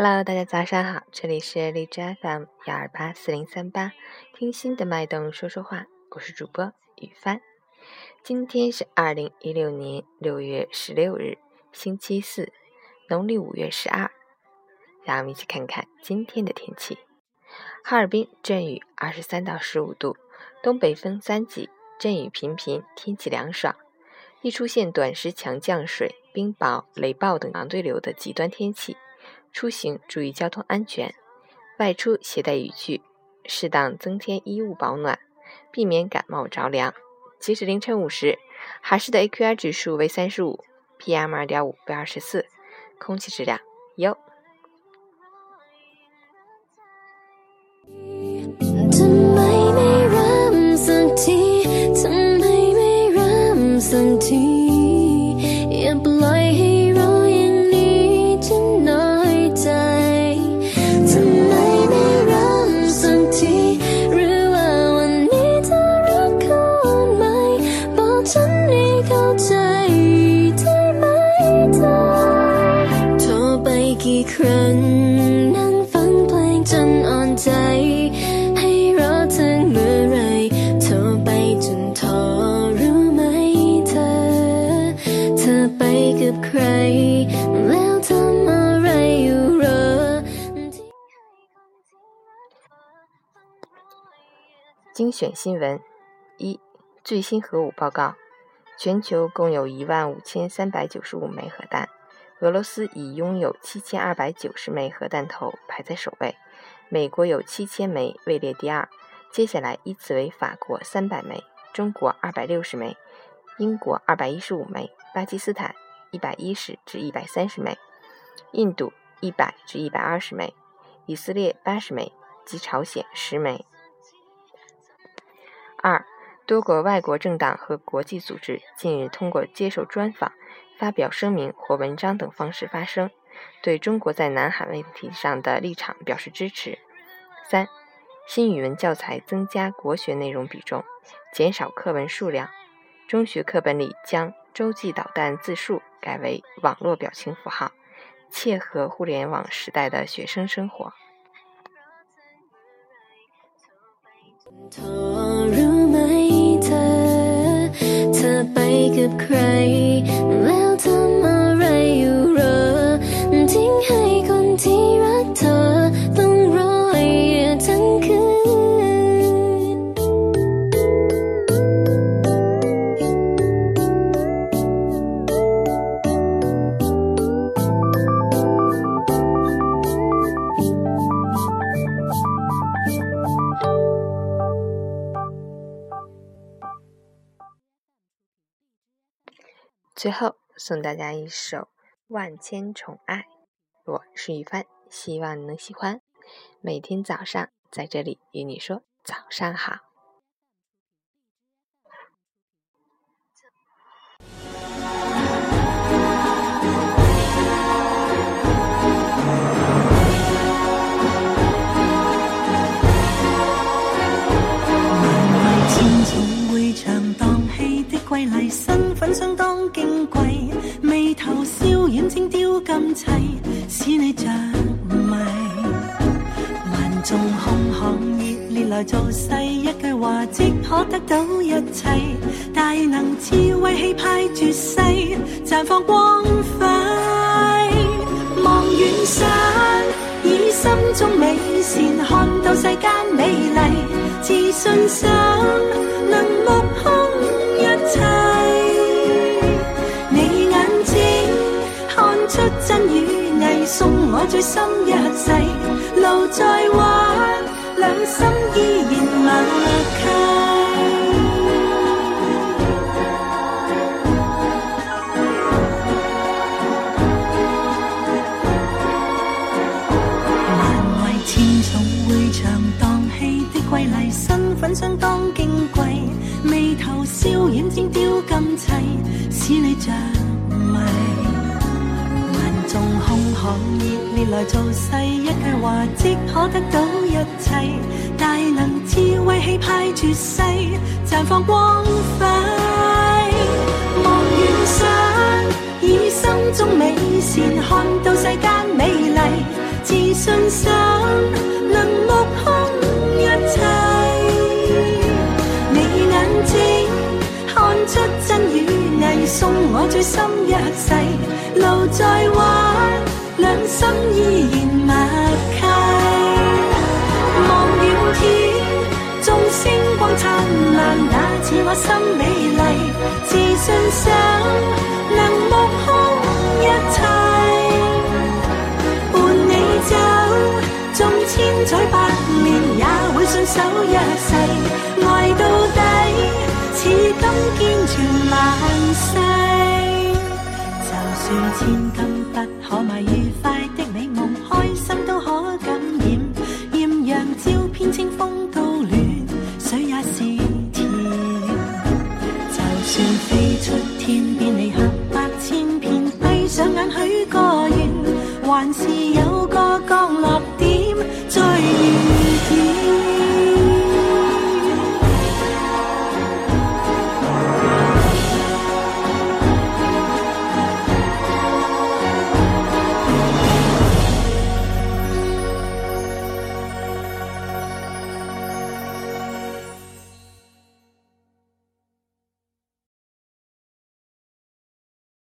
Hello，大家早上好，这里是荔枝 FM 幺二八四零三八，听心的脉动说说话，我是主播雨帆。今天是二零一六年六月十六日，星期四，农历五月十二。让我们一起看看今天的天气。哈尔滨阵雨，二十三到十五度，东北风三级，阵雨频频，天气凉爽。易出现短时强降水、冰雹、雷暴等强对流的极端天气。出行注意交通安全，外出携带雨具，适当增添衣物保暖，避免感冒着凉。截止凌晨五时，哈市的 AQI 指数为三十五，PM 二点五为二十四，空气质量优。精选新闻：一、最新核武报告，全球共有一万五千三百九十五枚核弹，俄罗斯已拥有七千二百九十枚核弹头，排在首位。美国有七千枚，位列第二，接下来依次为法国三百枚，中国二百六十枚，英国二百一十五枚，巴基斯坦一百一十至一百三十枚，印度一百至一百二十枚，以色列八十枚及朝鲜十枚。二，多个外国政党和国际组织近日通过接受专访、发表声明或文章等方式发声，对中国在南海问题上的立场表示支持。三，新语文教材增加国学内容比重，减少课文数量，中学课本里将洲际导弹自述改为网络表情符号，切合互联网时代的学生生活。 เธอรู้ไหมเธอ เธอไปกับใครแล้วทำไม 最后送大家一首《万千宠爱》，我是雨帆，希望你能喜欢。每天早上在这里与你说早上好。一切，使你着迷。万众空巷热烈来做势，一句话即可得到一切，大能智慧气派绝世，绽放光辉。我最深一世。路再弯，两心依然默契。难为千重会场荡气的瑰丽，身份相当矜贵，眉头笑眼正雕金砌，使你着迷。众空巷热烈来造势，一句话即可得到一切，大能智慧气派绝世，绽放光辉。望远山，以心中美善看到世间美丽。自信心能目空一切。你眼睛看出真与伪，送我最深一世。心依然默契。望远天，众星光灿烂，那似我心美丽。自信想能目空一切。伴你走纵千载百年，也会信守一世，爱到底，似金坚存万世。就算千金不可买，愉出天边，离合百千遍，闭上眼许个愿，还是有。